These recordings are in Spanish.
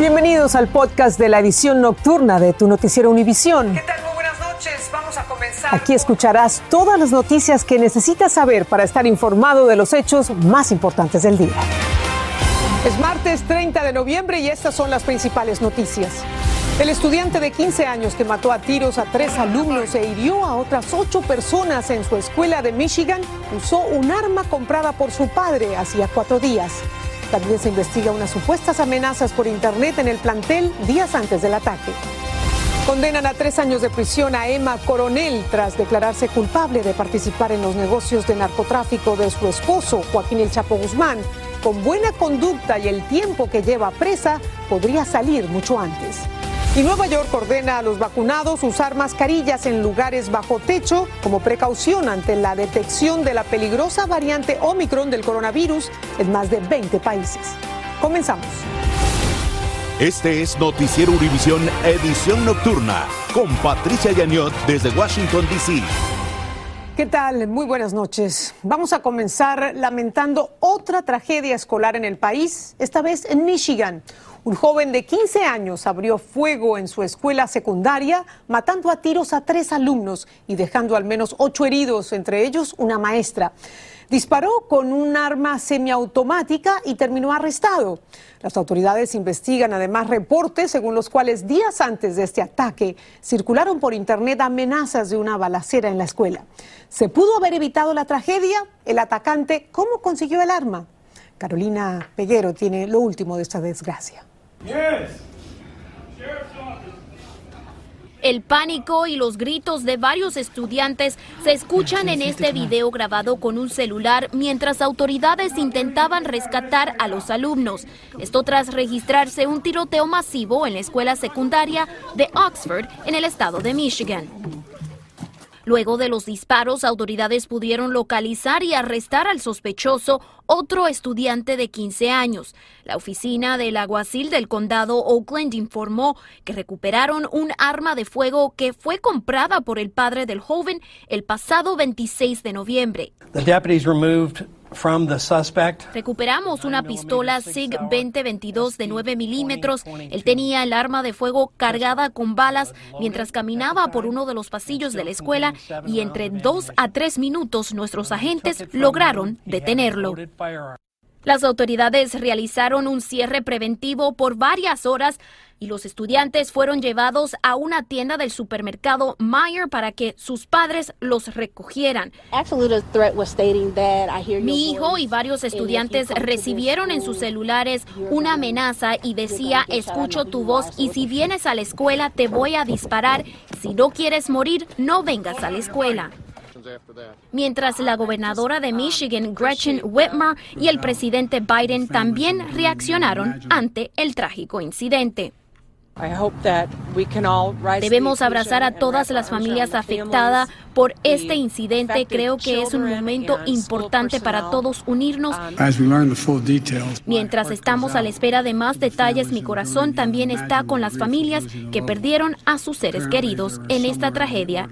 Bienvenidos al podcast de la edición nocturna de tu noticiero Univisión. ¿Qué tal? Muy buenas noches. Vamos a comenzar. Aquí escucharás todas las noticias que necesitas saber para estar informado de los hechos más importantes del día. Es martes 30 de noviembre y estas son las principales noticias. El estudiante de 15 años que mató a tiros a tres alumnos e hirió a otras ocho personas en su escuela de Michigan usó un arma comprada por su padre hacía cuatro días. También se investiga unas supuestas amenazas por Internet en el plantel días antes del ataque. Condenan a tres años de prisión a Emma Coronel tras declararse culpable de participar en los negocios de narcotráfico de su esposo, Joaquín El Chapo Guzmán. Con buena conducta y el tiempo que lleva presa, podría salir mucho antes. Y Nueva York ordena a los vacunados usar mascarillas en lugares bajo techo como precaución ante la detección de la peligrosa variante Omicron del coronavirus en más de 20 países. Comenzamos. Este es Noticiero Univisión Edición Nocturna con Patricia Yañot desde Washington, D.C. ¿Qué tal? Muy buenas noches. Vamos a comenzar lamentando otra tragedia escolar en el país, esta vez en Michigan. Un joven de 15 años abrió fuego en su escuela secundaria, matando a tiros a tres alumnos y dejando al menos ocho heridos, entre ellos una maestra. Disparó con un arma semiautomática y terminó arrestado. Las autoridades investigan además reportes según los cuales días antes de este ataque circularon por internet amenazas de una balacera en la escuela. ¿Se pudo haber evitado la tragedia? El atacante, ¿cómo consiguió el arma? Carolina Peguero tiene lo último de esta desgracia. El pánico y los gritos de varios estudiantes se escuchan en este video grabado con un celular mientras autoridades intentaban rescatar a los alumnos. Esto tras registrarse un tiroteo masivo en la escuela secundaria de Oxford en el estado de Michigan. Luego de los disparos, autoridades pudieron localizar y arrestar al sospechoso, otro estudiante de 15 años. La oficina del alguacil del condado Oakland informó que recuperaron un arma de fuego que fue comprada por el padre del joven el pasado 26 de noviembre. Recuperamos una pistola SIG 2022 de 9 milímetros. Él tenía el arma de fuego cargada con balas mientras caminaba por uno de los pasillos de la escuela y entre dos a tres minutos nuestros agentes lograron detenerlo. Las autoridades realizaron un cierre preventivo por varias horas y los estudiantes fueron llevados a una tienda del supermercado Meyer para que sus padres los recogieran. Mi hijo y varios estudiantes recibieron en sus celulares una amenaza y decía, escucho tu voz y si vienes a la escuela te voy a disparar. Si no quieres morir, no vengas a la escuela. Mientras la gobernadora de Michigan, Gretchen Whitmer, y el presidente Biden también reaccionaron ante el trágico incidente. Debemos abrazar a todas las familias afectadas por este incidente. Creo que es un momento importante para todos unirnos. Mientras estamos a la espera de más detalles, mi corazón también está con las familias que perdieron a sus seres queridos en esta tragedia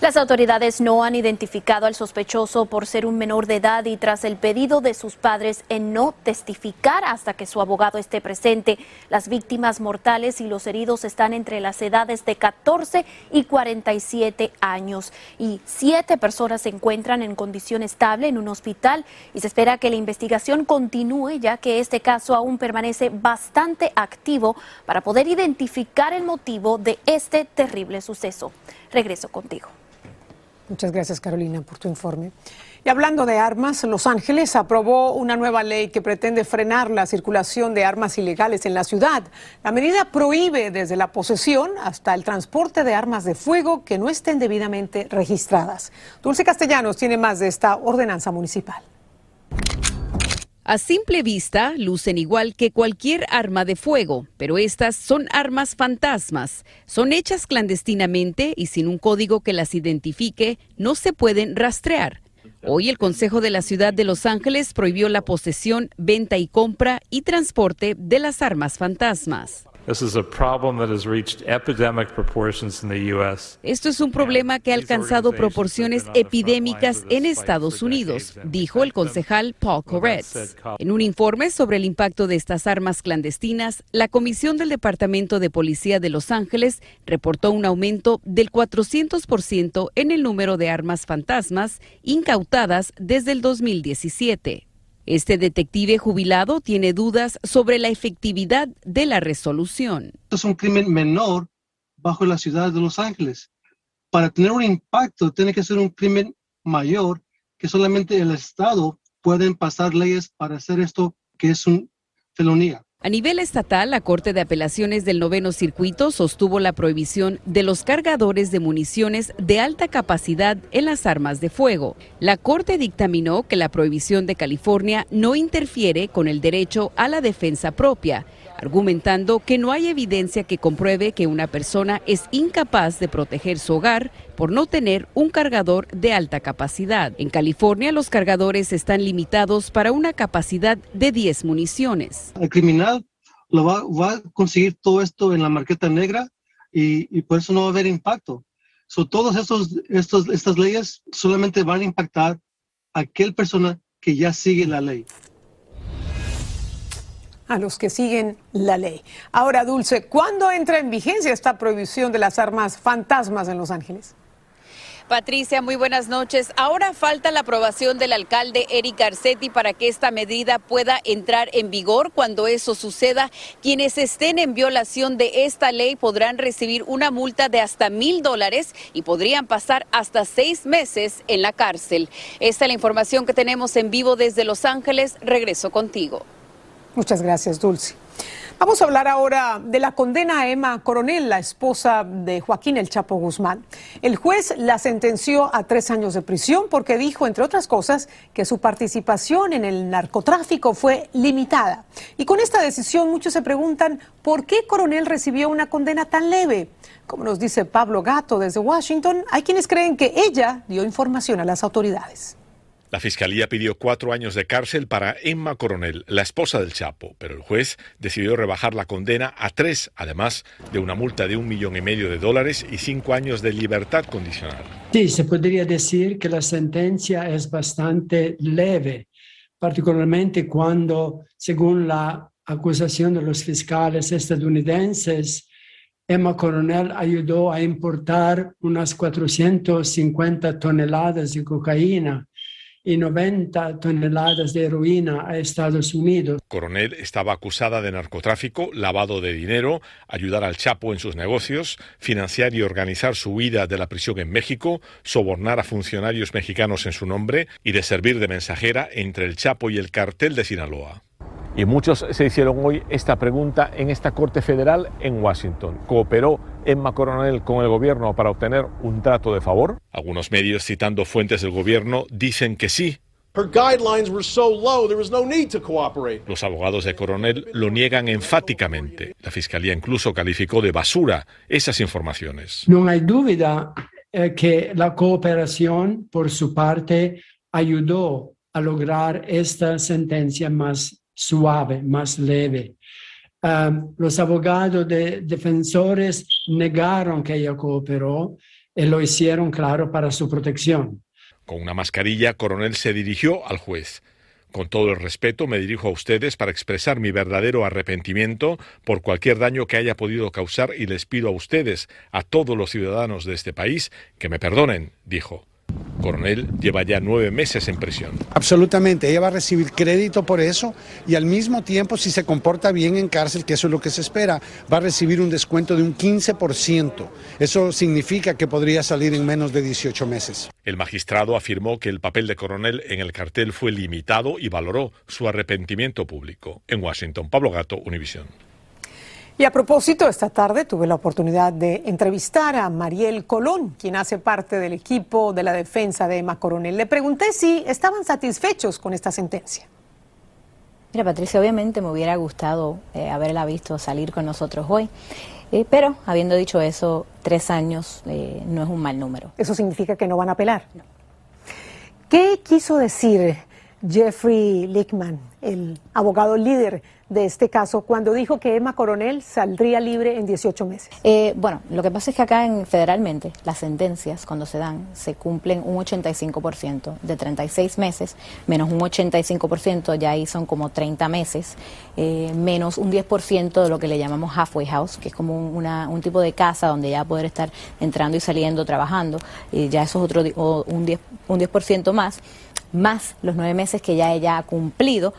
las autoridades no han identificado al sospechoso por ser un menor de edad y tras el pedido de sus padres en no testificar hasta que su abogado esté presente, las víctimas mortales y los heridos están entre las edades de 14 y 47 años y siete personas se encuentran en condición estable en un hospital y se espera que la investigación continúe ya que este caso aún permanece bastante activo para poder identificar el motivo de este terrible suceso. Regreso contigo. Muchas gracias, Carolina, por tu informe. Y hablando de armas, Los Ángeles aprobó una nueva ley que pretende frenar la circulación de armas ilegales en la ciudad. La medida prohíbe desde la posesión hasta el transporte de armas de fuego que no estén debidamente registradas. Dulce Castellanos tiene más de esta ordenanza municipal. A simple vista lucen igual que cualquier arma de fuego, pero estas son armas fantasmas. Son hechas clandestinamente y sin un código que las identifique, no se pueden rastrear. Hoy el Consejo de la Ciudad de Los Ángeles prohibió la posesión, venta y compra y transporte de las armas fantasmas. Esto es un problema que ha alcanzado proporciones epidémicas en Estados Unidos, dijo el concejal Paul Koretz. En un informe sobre el impacto de estas armas clandestinas, la Comisión del Departamento de Policía de Los Ángeles reportó un aumento del 400% en el número de armas fantasmas incautadas desde el 2017. Este detective jubilado tiene dudas sobre la efectividad de la resolución. es un crimen menor bajo la ciudad de Los Ángeles. Para tener un impacto tiene que ser un crimen mayor que solamente el Estado puede pasar leyes para hacer esto que es una felonía. A nivel estatal, la Corte de Apelaciones del Noveno Circuito sostuvo la prohibición de los cargadores de municiones de alta capacidad en las armas de fuego. La Corte dictaminó que la prohibición de California no interfiere con el derecho a la defensa propia argumentando que no hay evidencia que compruebe que una persona es incapaz de proteger su hogar por no tener un cargador de alta capacidad. En California los cargadores están limitados para una capacidad de 10 municiones. El criminal lo va, a conseguir todo esto en la marqueta negra y, por eso no va a haber impacto. So, todas estas leyes solamente van a impactar a aquel persona que ya sigue la ley a los que siguen la ley. Ahora, Dulce, ¿cuándo entra en vigencia esta prohibición de las armas fantasmas en Los Ángeles? Patricia, muy buenas noches. Ahora falta la aprobación del alcalde Eric Garcetti para que esta medida pueda entrar en vigor. Cuando eso suceda, quienes estén en violación de esta ley podrán recibir una multa de hasta mil dólares y podrían pasar hasta seis meses en la cárcel. Esta es la información que tenemos en vivo desde Los Ángeles. Regreso contigo. Muchas gracias, Dulce. Vamos a hablar ahora de la condena a Emma Coronel, la esposa de Joaquín El Chapo Guzmán. El juez la sentenció a tres años de prisión porque dijo, entre otras cosas, que su participación en el narcotráfico fue limitada. Y con esta decisión muchos se preguntan por qué Coronel recibió una condena tan leve. Como nos dice Pablo Gato desde Washington, hay quienes creen que ella dio información a las autoridades. La fiscalía pidió cuatro años de cárcel para Emma Coronel, la esposa del Chapo, pero el juez decidió rebajar la condena a tres, además de una multa de un millón y medio de dólares y cinco años de libertad condicional. Sí, se podría decir que la sentencia es bastante leve, particularmente cuando, según la acusación de los fiscales estadounidenses, Emma Coronel ayudó a importar unas 450 toneladas de cocaína y 90 toneladas de heroína a Estados Unidos. Coronel estaba acusada de narcotráfico, lavado de dinero, ayudar al Chapo en sus negocios, financiar y organizar su huida de la prisión en México, sobornar a funcionarios mexicanos en su nombre y de servir de mensajera entre el Chapo y el cartel de Sinaloa. Y muchos se hicieron hoy esta pregunta en esta Corte Federal en Washington. ¿Cooperó Emma Coronel con el gobierno para obtener un trato de favor? Algunos medios, citando fuentes del gobierno, dicen que sí, los abogados de Coronel lo niegan enfáticamente. La Fiscalía incluso calificó de basura esas informaciones. No hay duda eh, que la cooperación, por su parte, ayudó a lograr esta sentencia más suave, más leve. Los abogados de defensores negaron que ella cooperó y lo hicieron claro para su protección. Con una mascarilla, Coronel se dirigió al juez. Con todo el respeto, me dirijo a ustedes para expresar mi verdadero arrepentimiento por cualquier daño que haya podido causar y les pido a ustedes, a todos los ciudadanos de este país, que me perdonen, dijo. Coronel lleva ya nueve meses en prisión. Absolutamente, ella va a recibir crédito por eso y al mismo tiempo, si se comporta bien en cárcel, que eso es lo que se espera, va a recibir un descuento de un 15%. Eso significa que podría salir en menos de 18 meses. El magistrado afirmó que el papel de Coronel en el cartel fue limitado y valoró su arrepentimiento público. En Washington, Pablo Gato, Univisión. Y a propósito, esta tarde tuve la oportunidad de entrevistar a Mariel Colón, quien hace parte del equipo de la defensa de Emma Coronel. Le pregunté si estaban satisfechos con esta sentencia. Mira, Patricia, obviamente me hubiera gustado eh, haberla visto salir con nosotros hoy, eh, pero habiendo dicho eso, tres años eh, no es un mal número. ¿Eso significa que no van a apelar? ¿Qué quiso decir Jeffrey Lickman, el abogado líder de este caso cuando dijo que Emma Coronel saldría libre en 18 meses? Eh, bueno, lo que pasa es que acá en, federalmente las sentencias cuando se dan se cumplen un 85% de 36 meses, menos un 85% ya ahí son como 30 meses, eh, menos un 10% de lo que le llamamos halfway house, que es como un, tipo de casa donde ya poder estar entrando y saliendo, trabajando, y ya eso es otro un 10%, un 10 más más los nueve meses que ya ella ha cumplido,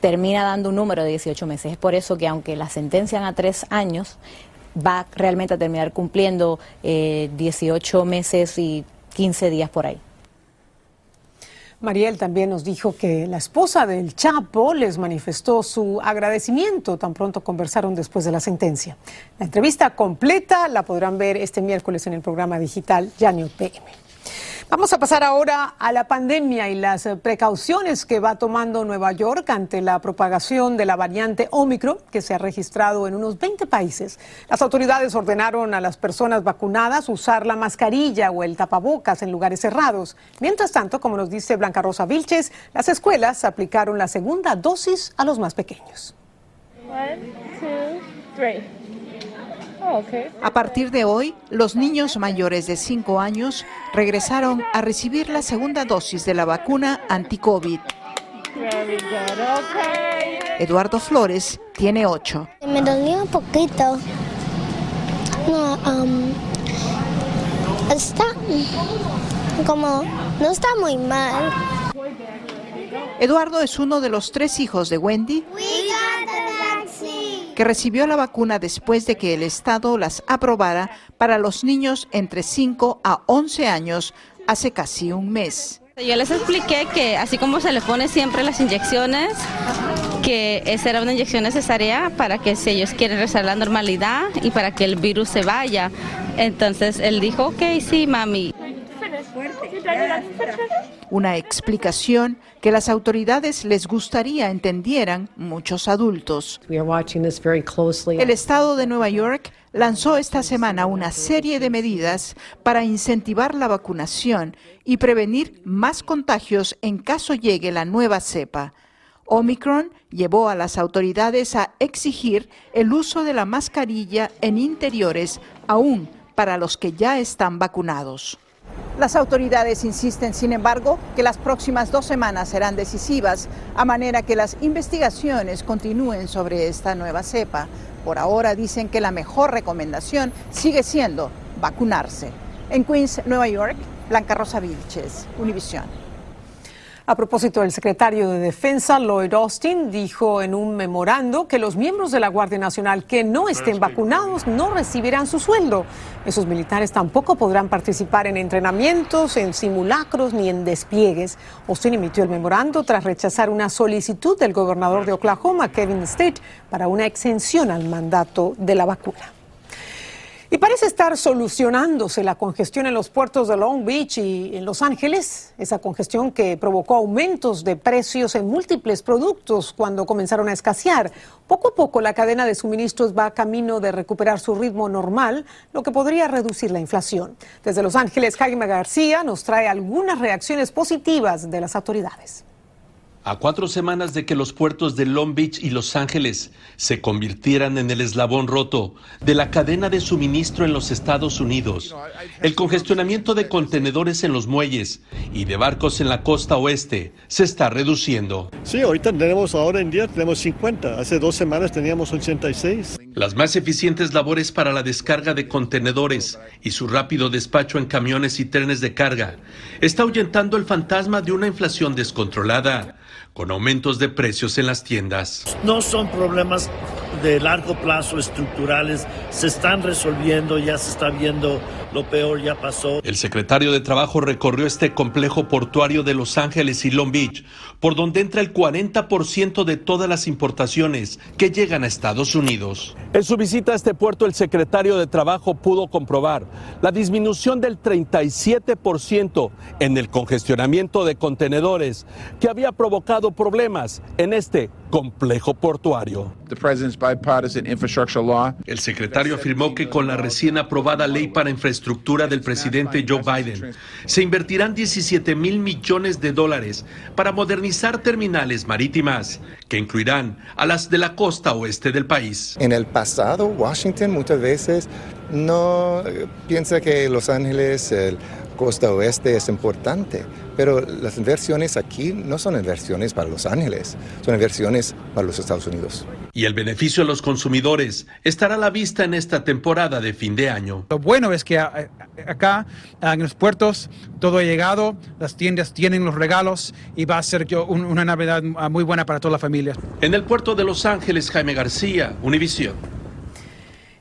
termina dando un número de 18 meses. Es por eso que aunque la sentencian a tres años, va realmente a terminar cumpliendo 18 eh, meses y 15 días por ahí. Mariel también nos dijo que la esposa del Chapo les manifestó su agradecimiento tan pronto conversaron después de la sentencia. La entrevista completa la podrán ver este miércoles en el programa digital Yanio PM. Vamos a pasar ahora a la pandemia y las precauciones que va tomando Nueva York ante la propagación de la variante Omicron que se ha registrado en unos 20 países. Las autoridades ordenaron a las personas vacunadas usar la mascarilla o el tapabocas en lugares cerrados. Mientras tanto, como nos dice Blanca Rosa Vilches, las escuelas aplicaron la segunda dosis a los más pequeños. Oh, a partir de hoy, los niños mayores de 5 años regresaron a recibir la segunda dosis de la vacuna anti-COVID. Eduardo Flores tiene 8. Me dolió un poquito. No, um, está como, no está muy mal. Eduardo es uno de los tres hijos de Wendy que recibió la vacuna después de que el Estado las aprobara para los niños entre 5 a 11 años hace casi un mes. Yo les expliqué que así como se le pone siempre las inyecciones, que esa era una inyección necesaria para que si ellos quieren regresar a la normalidad y para que el virus se vaya. Entonces él dijo, ok, sí, mami. Una explicación que las autoridades les gustaría entendieran muchos adultos. El estado de Nueva York lanzó esta semana una serie de medidas para incentivar la vacunación y prevenir más contagios en caso llegue la nueva cepa. Omicron llevó a las autoridades a exigir el uso de la mascarilla en interiores aún para los que ya están vacunados. Las autoridades insisten, sin embargo, que las próximas dos semanas serán decisivas, a manera que las investigaciones continúen sobre esta nueva cepa. Por ahora dicen que la mejor recomendación sigue siendo vacunarse. En Queens, Nueva York, Blanca Rosa Vilches, Univisión. A propósito, el secretario de Defensa, Lloyd Austin, dijo en un memorando que los miembros de la Guardia Nacional que no estén vacunados no recibirán su sueldo. Esos militares tampoco podrán participar en entrenamientos, en simulacros ni en despliegues. Austin emitió el memorando tras rechazar una solicitud del gobernador de Oklahoma, Kevin State, para una exención al mandato de la vacuna. Y parece estar solucionándose la congestión en los puertos de Long Beach y en Los Ángeles, esa congestión que provocó aumentos de precios en múltiples productos cuando comenzaron a escasear. Poco a poco la cadena de suministros va camino de recuperar su ritmo normal, lo que podría reducir la inflación. Desde Los Ángeles, Jaime García nos trae algunas reacciones positivas de las autoridades. A cuatro semanas de que los puertos de Long Beach y Los Ángeles se convirtieran en el eslabón roto de la cadena de suministro en los Estados Unidos, el congestionamiento de contenedores en los muelles y de barcos en la costa oeste se está reduciendo. Sí, ahorita tenemos, ahora en día tenemos 50, hace dos semanas teníamos 86. Las más eficientes labores para la descarga de contenedores y su rápido despacho en camiones y trenes de carga está ahuyentando el fantasma de una inflación descontrolada con aumentos de precios en las tiendas. No son problemas de largo plazo estructurales, se están resolviendo, ya se está viendo lo peor ya pasó. El secretario de Trabajo recorrió este complejo portuario de Los Ángeles y Long Beach, por donde entra el 40% de todas las importaciones que llegan a Estados Unidos. En su visita a este puerto, el secretario de Trabajo pudo comprobar la disminución del 37% en el congestionamiento de contenedores que había provocado problemas en este complejo portuario. El secretario afirmó que con la recién aprobada ley para infraestructura, infraestructura del presidente Joe Biden. Se invertirán 17 mil millones de dólares para modernizar terminales marítimas, que incluirán a las de la costa oeste del país. En el pasado, Washington muchas veces no eh, piensa que Los Ángeles, el costa oeste es importante, pero las inversiones aquí no son inversiones para Los Ángeles, son inversiones para los Estados Unidos. Y el beneficio a los consumidores estará a la vista en esta temporada de fin de año. Lo bueno es que acá en los puertos todo ha llegado, las tiendas tienen los regalos y va a ser una Navidad muy buena para toda la familia. En el puerto de Los Ángeles, Jaime García, Univisión.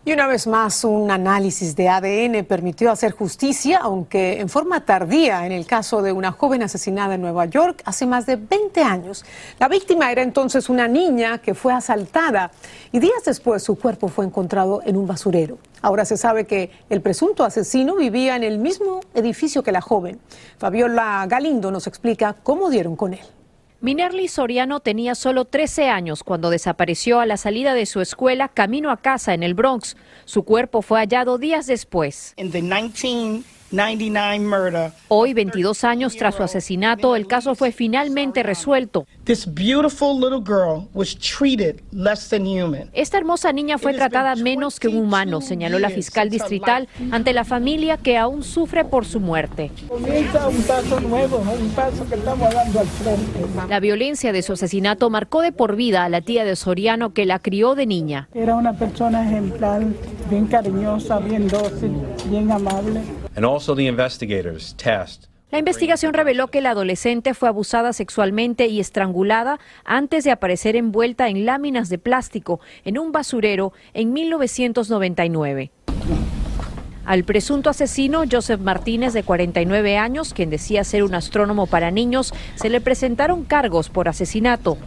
Y una vez más, un análisis de ADN permitió hacer justicia, aunque en forma tardía, en el caso de una joven asesinada en Nueva York hace más de 20 años. La víctima era entonces una niña que fue asaltada y días después su cuerpo fue encontrado en un basurero. Ahora se sabe que el presunto asesino vivía en el mismo edificio que la joven. Fabiola Galindo nos explica cómo dieron con él. Minerly Soriano tenía solo 13 años cuando desapareció a la salida de su escuela camino a casa en el Bronx. Su cuerpo fue hallado días después. Hoy, 22 años tras su asesinato, el caso fue finalmente resuelto. Esta hermosa niña fue tratada menos que un humano, señaló la fiscal distrital ante la familia que aún sufre por su muerte. La violencia de su asesinato marcó de por vida a la tía de Soriano que la crió de niña. Era una persona ejemplar, bien cariñosa, bien dócil, bien amable. La investigación reveló que la adolescente fue abusada sexualmente y estrangulada antes de aparecer envuelta en láminas de plástico en un basurero en 1999. Al presunto asesino, Joseph Martínez, de 49 años, quien decía ser un astrónomo para niños, se le presentaron cargos por asesinato.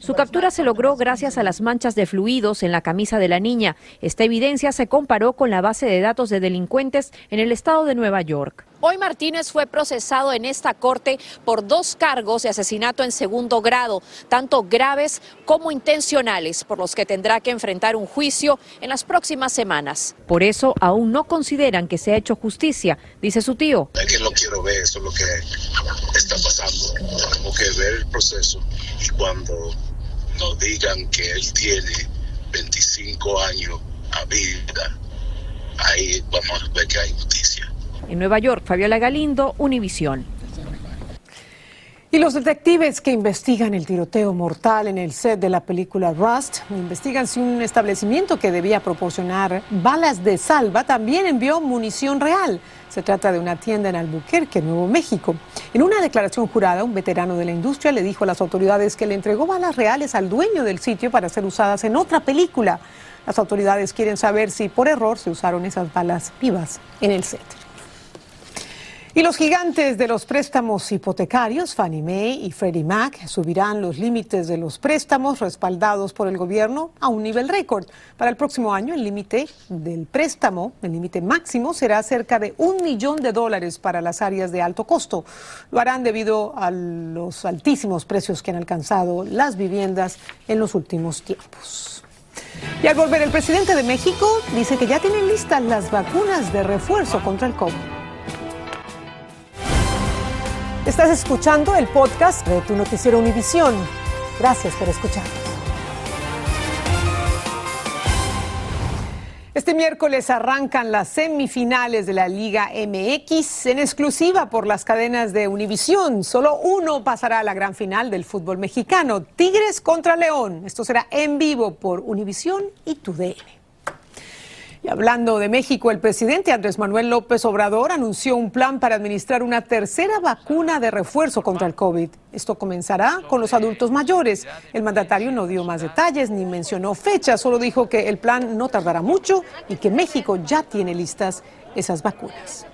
Su captura se logró gracias a las manchas de fluidos en la camisa de la niña. Esta evidencia se comparó con la base de datos de delincuentes en el estado de Nueva York. Hoy Martínez fue procesado en esta corte por dos cargos de asesinato en segundo grado, tanto graves como intencionales, por los que tendrá que enfrentar un juicio en las próximas semanas. Por eso aún no consideran que se ha hecho justicia, dice su tío. Es que no quiero ver eso lo que está pasando. Tengo que ver el proceso y cuando nos digan que él tiene 25 años a vida, ahí vamos a ver que hay justicia. En Nueva York, Fabiola Galindo, Univisión. Y los detectives que investigan el tiroteo mortal en el set de la película Rust investigan si un establecimiento que debía proporcionar balas de salva también envió munición real. Se trata de una tienda en Albuquerque, Nuevo México. En una declaración jurada, un veterano de la industria le dijo a las autoridades que le entregó balas reales al dueño del sitio para ser usadas en otra película. Las autoridades quieren saber si por error se usaron esas balas vivas en el set. Y los gigantes de los préstamos hipotecarios, Fannie Mae y Freddie Mac, subirán los límites de los préstamos respaldados por el gobierno a un nivel récord. Para el próximo año, el límite del préstamo, el límite máximo, será cerca de un millón de dólares para las áreas de alto costo. Lo harán debido a los altísimos precios que han alcanzado las viviendas en los últimos tiempos. Y al volver, el presidente de México dice que ya tienen listas las vacunas de refuerzo contra el COVID. Estás escuchando el podcast de tu noticiero Univisión. Gracias por escucharnos. Este miércoles arrancan las semifinales de la Liga MX en exclusiva por las cadenas de Univisión. Solo uno pasará a la gran final del fútbol mexicano, Tigres contra León. Esto será en vivo por Univisión y TUDN. Y hablando de México, el presidente Andrés Manuel López Obrador anunció un plan para administrar una tercera vacuna de refuerzo contra el COVID. Esto comenzará con los adultos mayores. El mandatario no dio más detalles ni mencionó fechas, solo dijo que el plan no tardará mucho y que México ya tiene listas esas vacunas.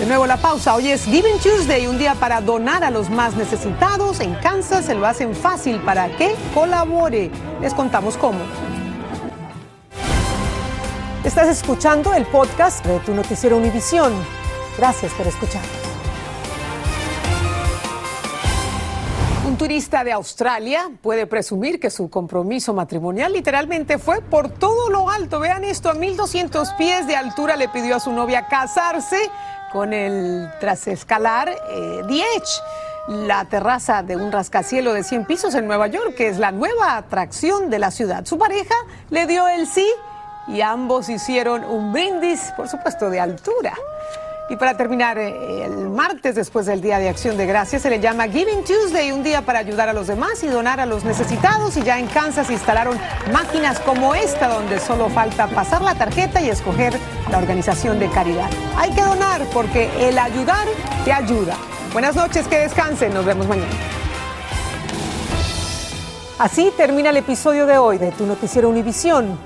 De nuevo la pausa. Hoy es Giving Tuesday, un día para donar a los más necesitados. En Kansas se lo hacen fácil para que colabore. Les contamos cómo. Estás escuchando el podcast de tu noticiero Univisión. Gracias por escuchar. Un turista de Australia puede presumir que su compromiso matrimonial literalmente fue por todo lo alto. Vean esto, a 1200 pies de altura le pidió a su novia casarse con el tras escalar eh, la terraza de un rascacielo de 100 pisos en Nueva York, que es la nueva atracción de la ciudad. Su pareja le dio el sí y ambos hicieron un brindis, por supuesto, de altura. Y para terminar, eh, el martes después del Día de Acción de Gracias se le llama Giving Tuesday, un día para ayudar a los demás y donar a los necesitados. Y ya en Kansas instalaron máquinas como esta, donde solo falta pasar la tarjeta y escoger la organización de caridad. Hay que donar porque el ayudar te ayuda. Buenas noches, que descansen, nos vemos mañana. Así termina el episodio de hoy de Tu Noticiero Univisión.